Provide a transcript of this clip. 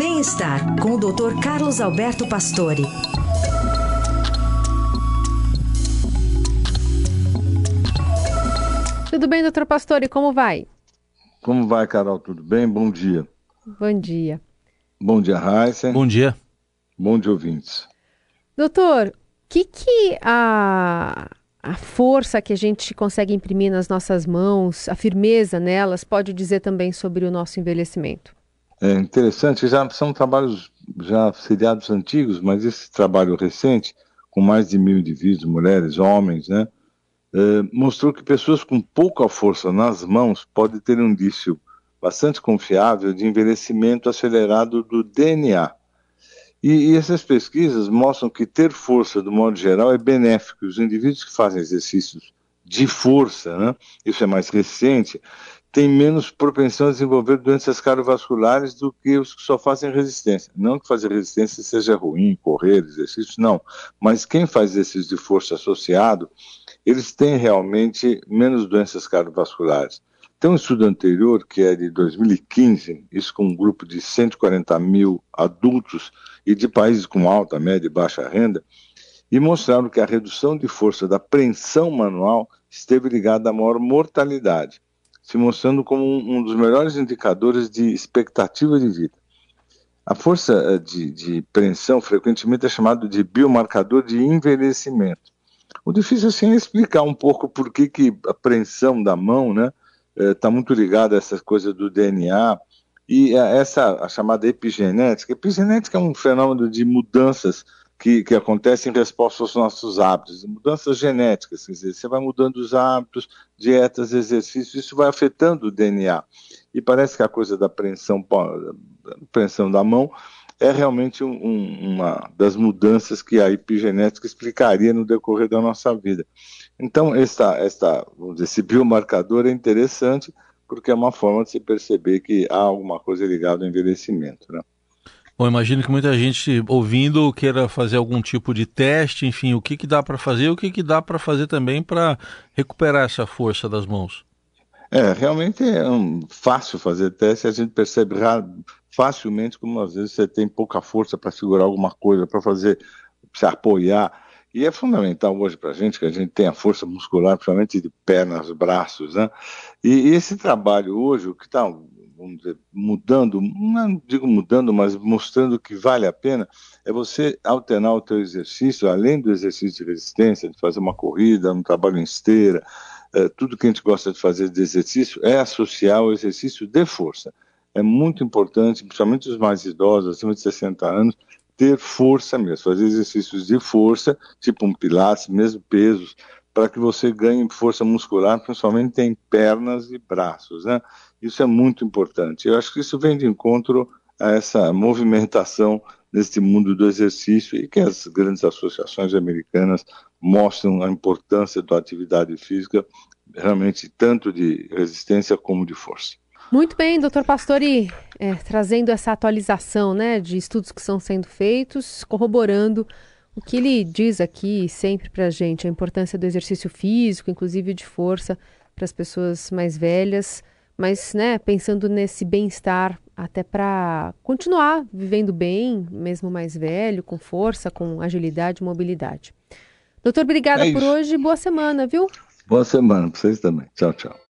Bem-estar com o Dr. Carlos Alberto Pastore. Tudo bem, doutor Pastore? Como vai? Como vai, Carol? Tudo bem? Bom dia. Bom dia. Bom dia, Raíssa. Bom dia. Bom dia, ouvintes. Doutor, o que, que a, a força que a gente consegue imprimir nas nossas mãos, a firmeza nelas, pode dizer também sobre o nosso envelhecimento? É interessante, já são trabalhos já seriados antigos, mas esse trabalho recente, com mais de mil indivíduos, mulheres, homens, né, é, mostrou que pessoas com pouca força nas mãos podem ter um indício bastante confiável de envelhecimento acelerado do DNA. E, e, essas pesquisas mostram que ter força, do modo geral, é benéfico. Os indivíduos que fazem exercícios de força, né, isso é mais recente, têm menos propensão a desenvolver doenças cardiovasculares do que os que só fazem resistência. Não que fazer resistência seja ruim, correr, exercício, não. Mas quem faz exercício de força associado, eles têm realmente menos doenças cardiovasculares. Tem um estudo anterior, que é de 2015, isso com um grupo de 140 mil adultos e de países com alta, média e baixa renda, e mostraram que a redução de força da preensão manual esteve ligada à maior mortalidade, se mostrando como um dos melhores indicadores de expectativa de vida. A força eh, de, de preensão frequentemente é chamada de biomarcador de envelhecimento. O difícil assim é explicar um pouco por que, que a preensão da mão, né, está é, muito ligado a essa coisa do DNA e a essa a chamada epigenética. Epigenética é um fenômeno de mudanças que, que acontecem em resposta aos nossos hábitos, mudanças genéticas, quer dizer, você vai mudando os hábitos, dietas, exercícios, isso vai afetando o DNA. E parece que a coisa da apreensão, apreensão da mão é realmente um, uma das mudanças que a epigenética explicaria no decorrer da nossa vida. Então, esta, esta, dizer, esse biomarcador é interessante porque é uma forma de se perceber que há alguma coisa ligada ao envelhecimento. Né? Bom, imagino que muita gente ouvindo queira fazer algum tipo de teste, enfim, o que, que dá para fazer e o que, que dá para fazer também para recuperar essa força das mãos. É, realmente é um, fácil fazer teste, a gente percebe facilmente como às vezes você tem pouca força para segurar alguma coisa, para fazer, se apoiar. E é fundamental hoje para a gente que a gente tenha força muscular, principalmente de pernas, braços, né? E, e esse trabalho hoje, o que está, vamos dizer, mudando, não digo mudando, mas mostrando que vale a pena, é você alternar o teu exercício, além do exercício de resistência, de fazer uma corrida, um trabalho em esteira, é, tudo que a gente gosta de fazer de exercício é associar o exercício de força. É muito importante, principalmente os mais idosos, acima de 60 anos, ter força mesmo, fazer exercícios de força, tipo um pilates, mesmo pesos, para que você ganhe força muscular, principalmente em pernas e braços, né? Isso é muito importante. Eu acho que isso vem de encontro a essa movimentação neste mundo do exercício e que as grandes associações americanas mostram a importância da atividade física, realmente tanto de resistência como de força. Muito bem, doutor Pastori, é, trazendo essa atualização né, de estudos que estão sendo feitos, corroborando o que ele diz aqui sempre para a gente, a importância do exercício físico, inclusive de força para as pessoas mais velhas, mas né, pensando nesse bem-estar até para continuar vivendo bem, mesmo mais velho, com força, com agilidade e mobilidade. Doutor, obrigada é por hoje, boa semana, viu? Boa semana para vocês também. Tchau, tchau.